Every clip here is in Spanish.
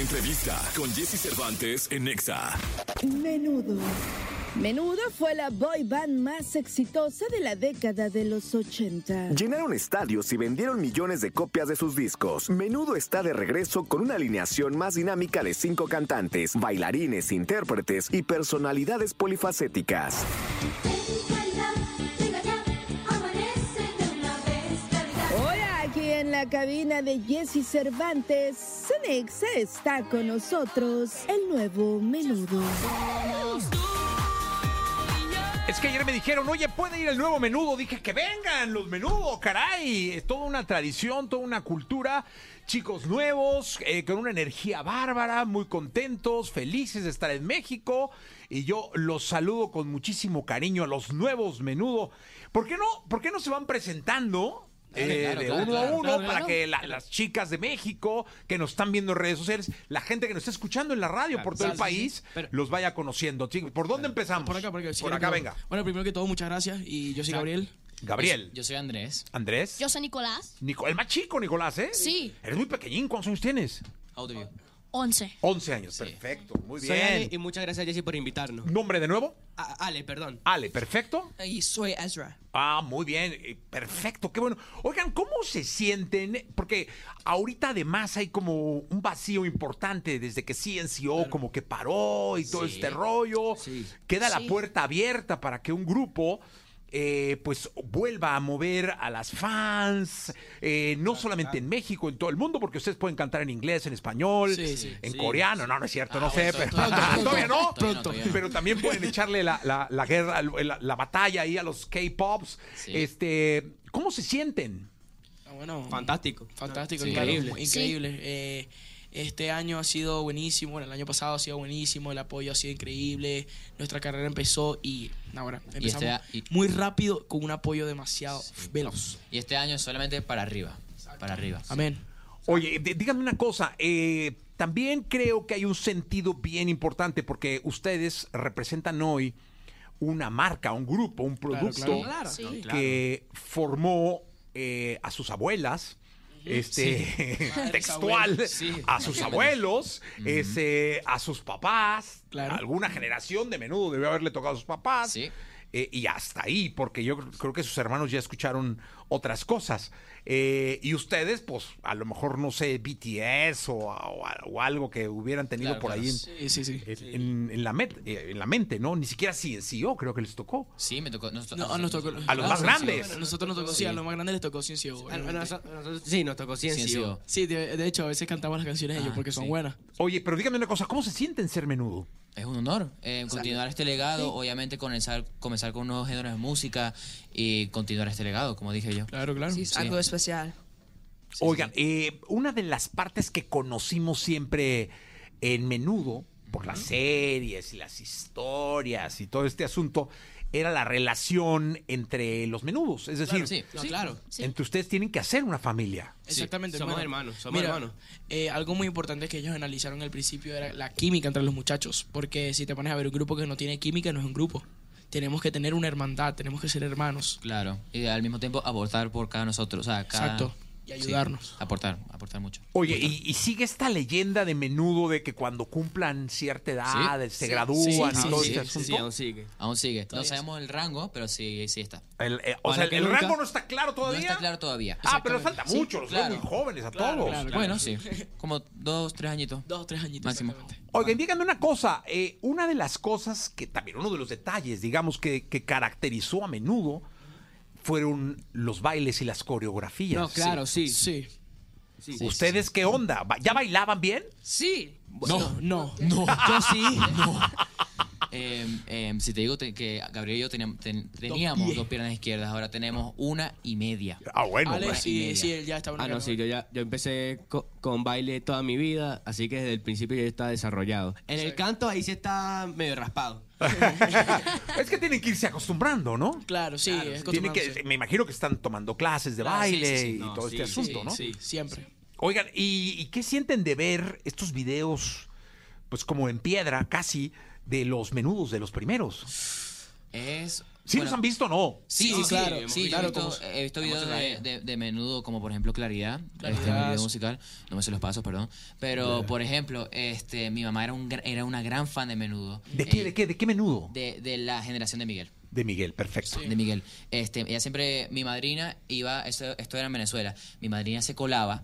entrevista con Jesse Cervantes en Nexa. Menudo. Menudo fue la boy band más exitosa de la década de los 80. Llenaron estadios y vendieron millones de copias de sus discos. Menudo está de regreso con una alineación más dinámica de cinco cantantes, bailarines, intérpretes y personalidades polifacéticas. La cabina de Jesse Cervantes, Cenexa está con nosotros el nuevo Menudo. Es que ayer me dijeron, oye, puede ir el nuevo menudo. Dije, que vengan los menudos, caray. Es toda una tradición, toda una cultura. Chicos nuevos, eh, con una energía bárbara, muy contentos, felices de estar en México. Y yo los saludo con muchísimo cariño a los nuevos menudo. ¿Por qué no, por qué no se van presentando? Eh, claro, de claro, uno a uno claro, para claro. que la- las chicas de México que nos están viendo en redes sociales, la gente que nos está escuchando en la radio por todo el sí, sí, país, pero- los vaya conociendo. Chicos, ¿Por dónde empezamos? Por acá, por acá. si Por quieren acá, que- venga. Bueno, primero que todo, muchas gracias. Y yo soy Gabriel. Gabriel. Yo soy Andrés. Andrés. Yo soy Nicolás. Nico- el más chico, Nicolás, ¿eh? Sí. Eres muy pequeñín. ¿Cuántos años tienes? How you? 11. 11 años. Perfecto. Muy Soy Ale bien. y muchas gracias Jessy por invitarnos. ¿Nombre de nuevo? A- Ale, perdón. Ale, perfecto. Y soy Ezra. Ah, muy bien, eh, perfecto, qué bueno. Oigan, ¿cómo se sienten? Porque ahorita además hay como un vacío importante desde que CNCO como que paró y todo Sí. este rollo. Sí. Queda la puerta abierta para que un grupo eh, pues vuelva a mover a las fans, eh, no solamente en México, en todo el mundo, porque ustedes pueden cantar en inglés, en español, Sí, sí. en Sí. coreano, no, no es cierto, no Ah, sé, bueno, pero todavía no, pronto, todavía no, todavía no. pero también pueden echarle la, la- la guerra, la, la batalla ahí a los K-Pops. Sí. Este, ¿cómo se sienten? Ah, bueno, Fantástico. fantástico, Sí. increíble. Increíble. Increíble. Eh, este año ha sido buenísimo. Bueno, el año pasado ha sido buenísimo. El apoyo ha sido increíble. Nuestra carrera empezó y ahora empezamos este- y- muy rápido con un apoyo demasiado veloz. Y este año solamente para arriba. Para arriba. Amén. Oye, díganme una cosa, eh, también creo que hay un sentido bien importante porque ustedes representan hoy una marca, un grupo, un producto claro. Sí. que formó eh, a sus abuelas. Este textual sí. a sus abuelos, ese, a sus papás, Claro. alguna generación de menudo debió haberle tocado a sus papás. Sí. Eh, y hasta ahí, porque yo cr- creo que sus hermanos ya escucharon otras cosas. Eh, y ustedes, pues, a lo mejor, no sé, BTS o, o- o algo que hubieran tenido Claro, por claro. ahí en, Sí, sí, sí. en- en- en la met- eh, en la mente, ¿no? Ni siquiera CNCO creo que les tocó. Sí, me tocó. Nos, No, nos tocó. A los más grandes. bueno, nosotros nos tocó, sí, a los más grandes les tocó a nosotros- sí, nos tocó. CNCO. Sí, de, de hecho, a veces cantamos las canciones de ellos Ah, porque son buenas. Oye, pero dígame una cosa, ¿cómo se sienten ser menudo? Es un honor eh, continuar este legado, obviamente comenzar, comenzar con nuevos géneros de música y continuar este legado, como dije yo. Claro, claro. Sí, es Sí. algo especial. Oigan, eh, una de las partes que conocimos siempre en menudo, por las series y las historias y todo este asunto, era la relación entre los menudos. Es decir, sí. No, claro. entre ustedes tienen que hacer una familia. Exactamente. somos hermanos, somos mira, hermanos. eh, algo muy importante que ellos analizaron al principio era la química entre los muchachos. Porque si te pones a ver un grupo que no tiene química, no es un grupo. Tenemos que tener una hermandad, tenemos que ser hermanos. Claro. Y al mismo tiempo aportar por cada nosotros. O sea, cada, Exacto. Y Sí, ayudarnos. aportar, aportar mucho. Oye, y, y sigue esta leyenda de menudo de que cuando cumplan cierta edad Sí. se Sí. gradúan Sí, y sí, todo sí, este sí, asunto. Sí, aún sigue. Aún sigue. No sabemos el rango, pero sí, sí está. El, eh, o sea, el, nunca- rango no está claro todavía. No está claro todavía. Ah, pero falta mucho, los claro. muy jóvenes a Claro, todos. claro. Bueno, sí. Como dos, tres añitos. Dos, tres añitos. Máximo. Oigan, díganme una cosa. eh, una de las cosas que también, uno de los detalles, digamos, que, que caracterizó a menudo fueron los bailes y las coreografías. No, claro, sí. Sí. sí. ¿Ustedes qué onda? ¿Ba- ¿Ya bailaban bien? Sí. No, no. No. Yo sí. Eh, eh, si te digo te- que Gabriel y yo teníamos, ten- teníamos pies. dos piernas izquierdas, ahora tenemos una y media. Ah, bueno. Ale, pues. sí, sí, él ya estaba en Ah, no, sí, yo ya yo empecé co- con baile toda mi vida, así que desde el principio ya está desarrollado. En el canto ahí sí está medio raspado. es que tienen que irse acostumbrando, ¿no? Claro, sí, es Tienen que, me imagino que están tomando clases de Claro, sí, baile sí, sí. y No, todo sí, este sí, asunto, ¿no? Sí, siempre. Oigan, ¿y, y qué sienten de ver estos videos, pues como en piedra casi, de los menudos de los primeros? Es ¿Sí Bueno, los han visto o no? Sí, sí, claro, Sí, claro, he visto, he videos se de, de- de menudo, como por ejemplo Claridad, Claridad. este mi video musical, no me sé los pasos, perdón. Pero, por ejemplo, este mi mamá era, un, era una gran fan de menudo. ¿De qué, Eh, de qué, de qué menudo? De, de la generación de Miguel. De Miguel, perfecto. De Miguel. Este, ella siempre, mi madrina iba, esto, esto era en Venezuela, mi madrina se colaba,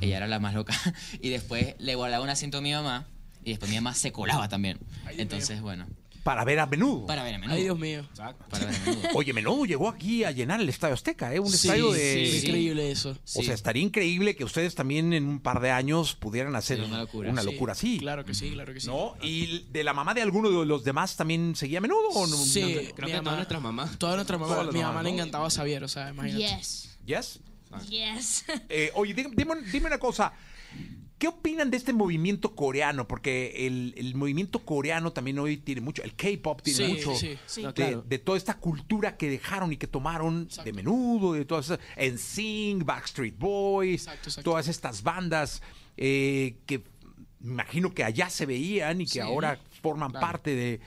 ella era la más loca, y después le guardaba un asiento a mi mamá, y después mi mamá se colaba también. Ay, Entonces, bueno, Para ver a menudo. para ver a menudo. Ay, Dios mío. Para ver a menudo. Oye, menudo llegó aquí a llenar el Estadio Azteca, ¿eh? Un Sí, estadio sí, de... increíble eso. O Sí. sea, estaría increíble que ustedes también en un par de años pudieran hacer Sí, una locura. una Sí, locura así. Claro que sí, claro que sí. ¿No? ¿Y de la mamá de alguno de los demás también seguía a menudo o no? Sí, No- Creo que mamá- todas nuestras mamás. Todas nuestras mamás. Todas mi mamás, mamá le encantaba Xavier, o sea, imagínate. Yes. ¿Yes? Yes. Eh, oye, dime- dime una cosa. ¿Qué opinan de este movimiento coreano? Porque el, el movimiento coreano también hoy tiene mucho, el K-pop tiene Sí, mucho sí, sí. No, de, claro. de toda esta cultura que dejaron y que tomaron Exacto. de menudo, de todas esas, NSYNC, Backstreet Boys, Exacto, exacto. todas estas bandas eh, que me imagino que allá se veían y que Sí. ahora forman Claro. parte de,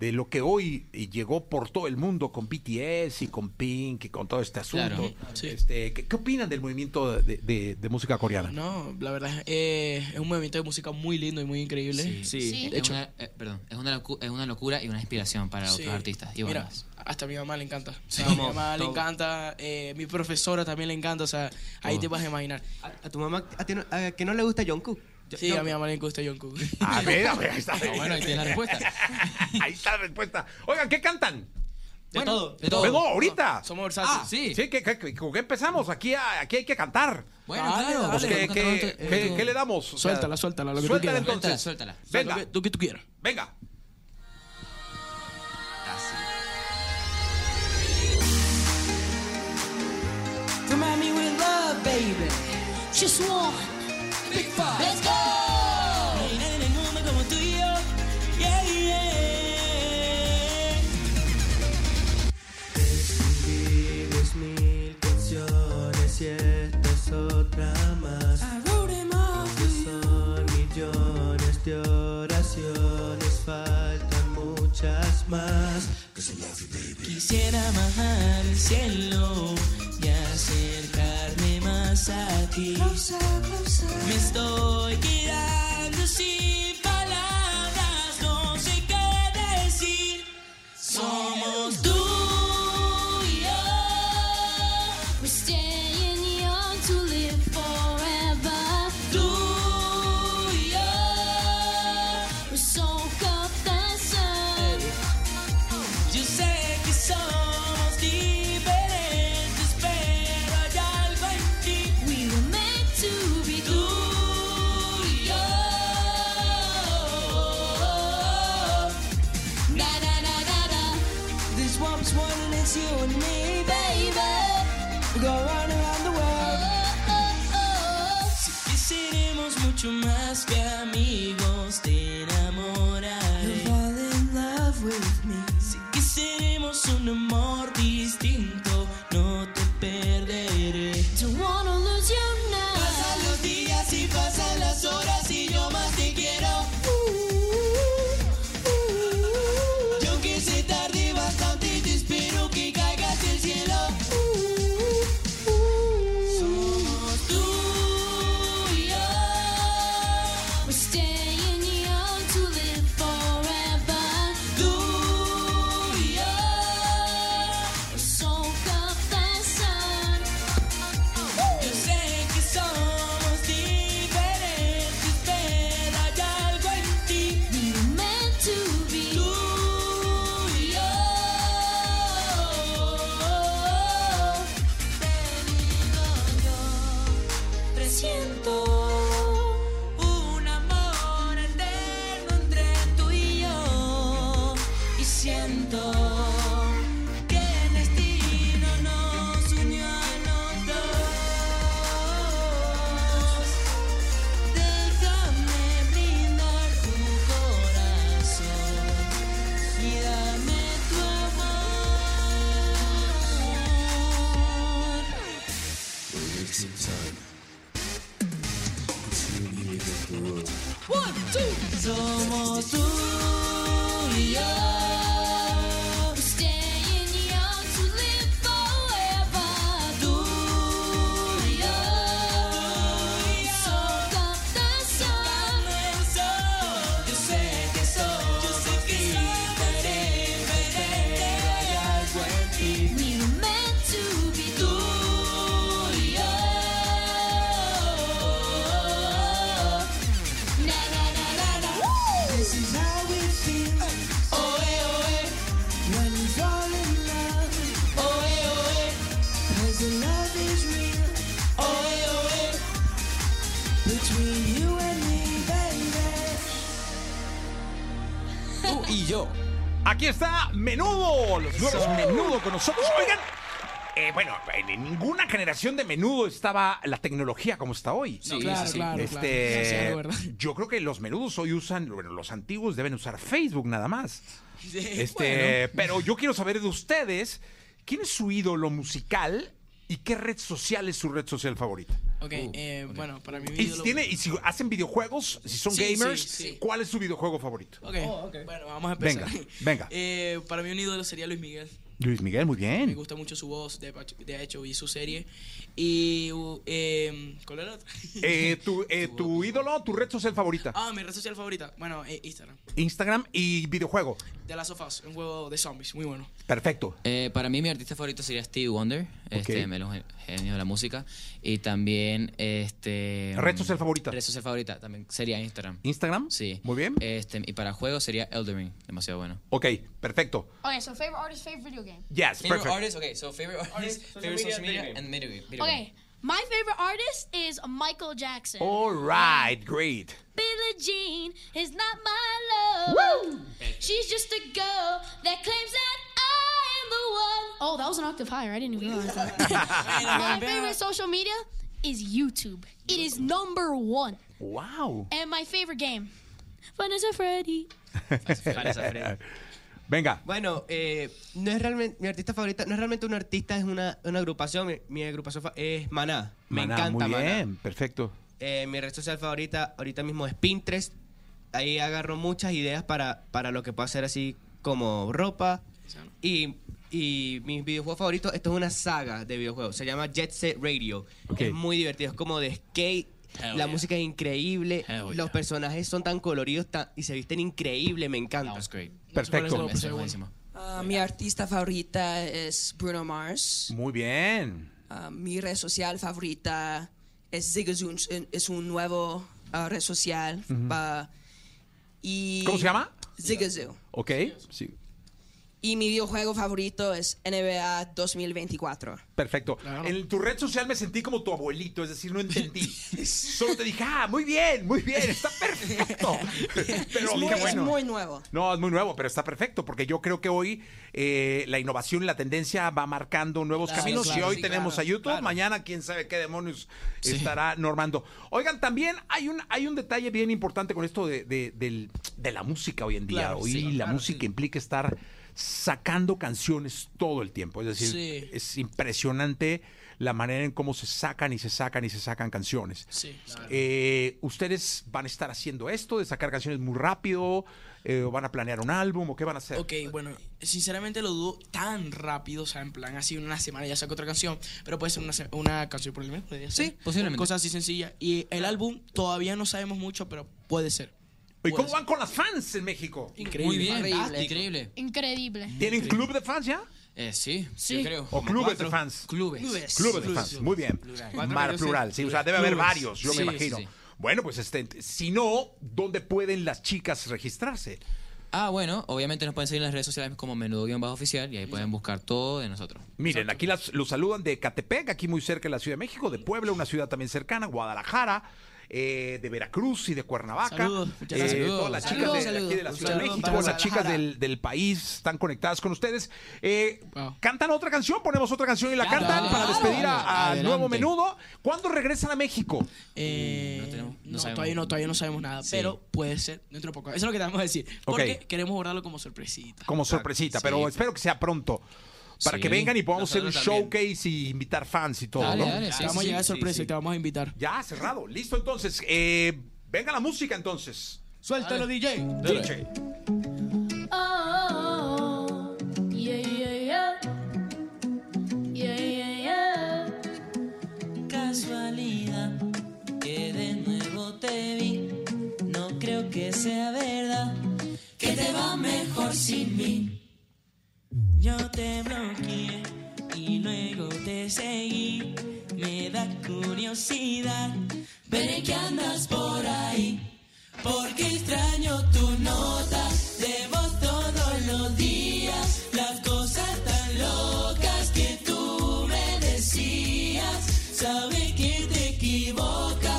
de lo que hoy llegó por todo el mundo con BTS y con Pink y con todo este asunto. Claro. Sí. Este, ¿qué, qué opinan del movimiento de, de- de música coreana? No, la verdad es, eh, es un movimiento de música muy lindo y muy increíble. Sí. Sí. Sí. Es, De hecho- una, eh, perdón, es una, locu- es una locura y una inspiración para Sí. otros artistas. Y Mira, hasta a mi mamá le encanta. O sea, Sí. a mi mamá le encanta, eh, mi profesora también le encanta, o sea, ahí te vas a imaginar. ¿A, a tu mamá a ti no- a que no le gusta Jungkook? Sí, a mi mamá le gusta Jungkook. A ver, a ver, ahí está. Ah, bueno, ahí tiene la respuesta. Ahí está la respuesta. Oigan, ¿qué cantan? De todo. De todo. Vengo ahorita. Somos versátiles. Ah, sí. Sí, ¿qué, qué, qué- con qué empezamos? Aquí, a- aquí hay que cantar. Bueno, Dale, claro. dale. Pues, ¿qué, podemos qué- cantar le damos? Suéltala, suéltala, lo que tú suéltala quieras. entonces. Suéltala, sea, Venga, Lo que, tú quieras. venga. Remind me with love, baby. Just one. Big five. Let's go. Quisiera bajar el cielo y acercarme más a ti. Me estoy quedando sin go round presiento チン Aquí está Menudo, los nuevos Menudo con nosotros. Oigan, eh, bueno, en ninguna generación de Menudo estaba la tecnología como está hoy. Sí, claro, claro, Este, claro. Sí, sí, ¿verdad? yo creo que los menudos hoy usan, bueno, los antiguos deben usar Facebook nada más. Sí, Este, pero yo quiero saber de ustedes, ¿quién es su ídolo musical y qué red social es su red social favorita? Ok, eh, bueno, para mí mi Y si, ídolo- tiene, y si hacen videojuegos, si son Sí, gamers, sí, sí. ¿cuál es su videojuego favorito? Ok, bueno, vamos a empezar. Venga, venga. Eh, para mí un ídolo sería Luis Miguel. Luis Miguel, muy Me bien. gusta mucho su voz, de, de hecho vi su serie. Y, uh, eh, ¿cuál era la otra? Eh, tu, eh, tu ídolo, tu red social favorita. Ah, mi red social favorita. Bueno, eh, Instagram. Instagram y videojuego. De Last of Us, un juego de zombies, muy bueno. Perfecto. Eh, para mí mi artista favorito sería Stevie Wonder, este, me lo- genio de la música. Y también este ¿Red social favorita? Red social favorita también sería Instagram. ¿Instagram? Sí. Muy bien. Este, y para juegos sería Elden Ring, demasiado bueno. Ok, perfecto. Okay, so favorite artist, favorite video game. Yes, Favorite perfect. artist, okay, so favorite artist, favorite social media, and video, game- video Okay, my favorite artist is Michael Jackson. All right, great. Billie Jean is not my love. She's just a girl that claims that Oh, that was an octave higher. I didn't even realize that. my favorite social media is YouTube. It is number one. Wow. And my favorite game, Vanessa Freddy. Venga. Bueno, eh, no es realmente mi artista favorita, no es realmente un artista, es una, una agrupación. Mi, mi agrupación es Maná. Me Maná, encanta Muy Maná. bien, perfecto. Eh, mi red social favorita ahorita mismo es Pinterest. Ahí agarro muchas ideas para, para lo que puedo hacer así como ropa. Y, y mis videojuegos favoritos, esto es una saga de videojuegos. Se llama Jet Set Radio. Es muy divertido, es como de skate. Hell la yeah. música es increíble. Hell Los yeah. personajes son tan coloridos tan- y se visten increíble. Me That encanta. was great. Perfecto. Ah, mi artista favorita es Bruno Mars. Muy bien. Ah, mi red social favorita es Zigazoo. Es un nuevo ah, red social. y ¿Cómo se llama? Zigazoo. Ok. Sí. Y mi videojuego favorito es NBA 2024. Perfecto. En tu red social me sentí como tu abuelito, es decir, no entendí. Solo te dije, ah, muy bien, muy bien, está perfecto. Pero es, muy, es nuevo. No, es muy nuevo, pero está perfecto, porque yo creo que hoy eh, la innovación y la tendencia va marcando nuevos Claro, caminos. claro, y hoy sí, tenemos claro, a YouTube, claro. mañana quién sabe qué demonios estará normando. Oigan, también hay un, hay un detalle bien importante con esto de, de- del- de la música hoy en día. Claro, hoy sí, la claro, música implica estar sacando canciones todo el tiempo. Es decir, Sí. es impresionante la manera en cómo se sacan y se sacan y se sacan canciones. Sí, claro. Eh, ¿Ustedes van a estar haciendo esto de sacar canciones muy rápido? Eh, ¿O van a planear un álbum? ¿O qué van a hacer? Ok, bueno, sinceramente lo dudo tan rápido, o sea, en plan, así en una semana ya saco otra canción, pero puede ser una, canción por el ser. Sí, posiblemente. Cosas así sencillas. Y el álbum todavía no sabemos mucho, pero puede ser. ¿Y cómo ser. van con las fans en México? Increíble. Muy bien, Increíble. increíble. Increíble. ¿Tienen club de fans ya? Eh, sí, Sí. yo creo. ¿O clubes de fans? Clubes. Clubes. Clubes de fans, muy bien. Mar plural, sí, o sea, debe haber Clubes. varios, yo me imagino. sí, sí. Bueno, pues este, si no, ¿dónde pueden las chicas registrarse? Ah, bueno, obviamente nos pueden seguir en las redes sociales como menudo-oficial y ahí pueden buscar todo de nosotros. Miren, aquí las, los saludan de Catepec, aquí muy cerca de la Ciudad de México, de Puebla, una ciudad también cercana, Guadalajara, eh, de Veracruz y de Cuernavaca. Saludos, muchas Eh, gracias. todas las Saludos. chicas de, de aquí de la Saludos. Ciudad de Saludos México, las chicas del, del país están conectadas con ustedes. Eh, Wow. ¿Cantan otra canción? ¿Ponemos otra canción y la Claro. cantan para despedir al nuevo menudo? ¿Cuándo regresan a México? Eh, No tenemos- no no, sabemos. todavía no, todavía no sabemos nada, Sí. pero puede ser dentro de poco. Eso es lo que te vamos a decir. Porque queremos guardarlo como sorpresita. Como sorpresita, Sí. pero espero que sea pronto. Para Sí. que vengan y podamos hacer un también. showcase y invitar fans y todo, Dale, ¿no? dale, Te sí, vamos a llegar sorpresa sí. y te vamos a invitar. Ya, cerrado. Listo, entonces. Eh, venga la música, entonces. Suéltalo, DJ. DJ. Sabe que te equivocas,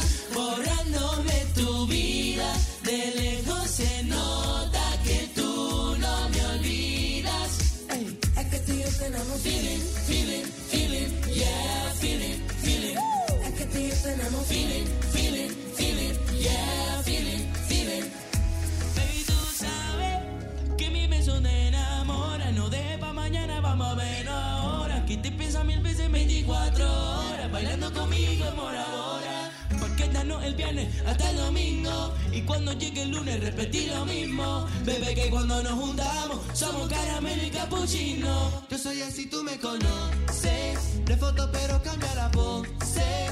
el viernes hasta el domingo. Y cuando llegue el lunes repetí lo mismo. Bebé, que cuando nos juntamos somos caramelo y capuchino. Yo soy así, tú me conoces. De foto, pero cambia la pose.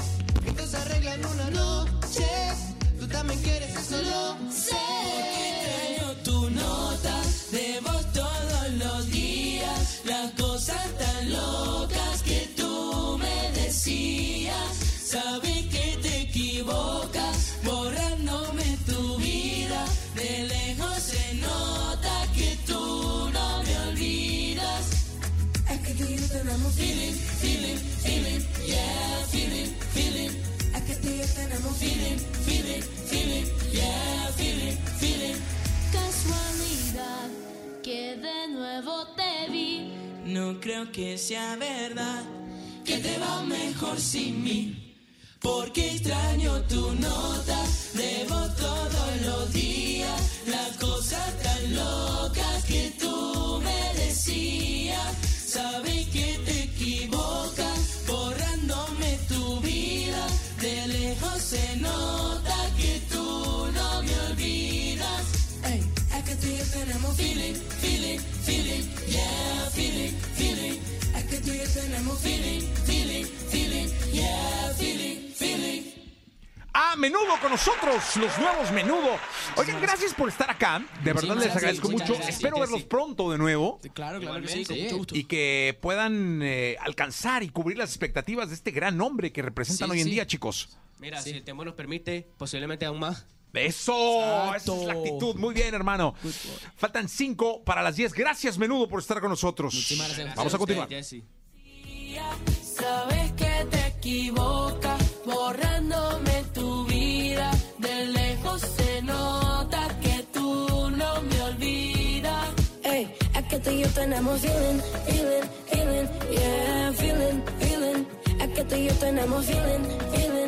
Esto se arregla en una noche. Tú también quieres eso, lo sé. Porque extraño tu nota de voz todos los días. Las cosas tan locas que tú me decías. Que sea verdad que te va mejor sin mí. Porque extraño tu nota de voz todos los días. A menudo con nosotros, los nuevos menudo. Oigan, gracias por estar acá. De verdad les agradezco mucho. gracias. Espero verlos pronto de nuevo. Claro, claro que sí, con Igualmente. mucho gusto. Y que puedan eh, alcanzar y cubrir las expectativas de este gran hombre que representan Sí, hoy en sí. día, chicos. Mira, si el tiempo nos permite, posiblemente aún más. Eso, Exacto. esa es la actitud. Muy bien, hermano. Faltan cinco para las diez. Gracias, menudo, por estar con nosotros. Muchísimas gracias. Vamos a continuar. Jesse. Sabes que te equivocas, tú y yo tenemos feeling, feeling, feeling, yeah, feeling, feeling. Es que tú y yo tenemos feeling, feeling.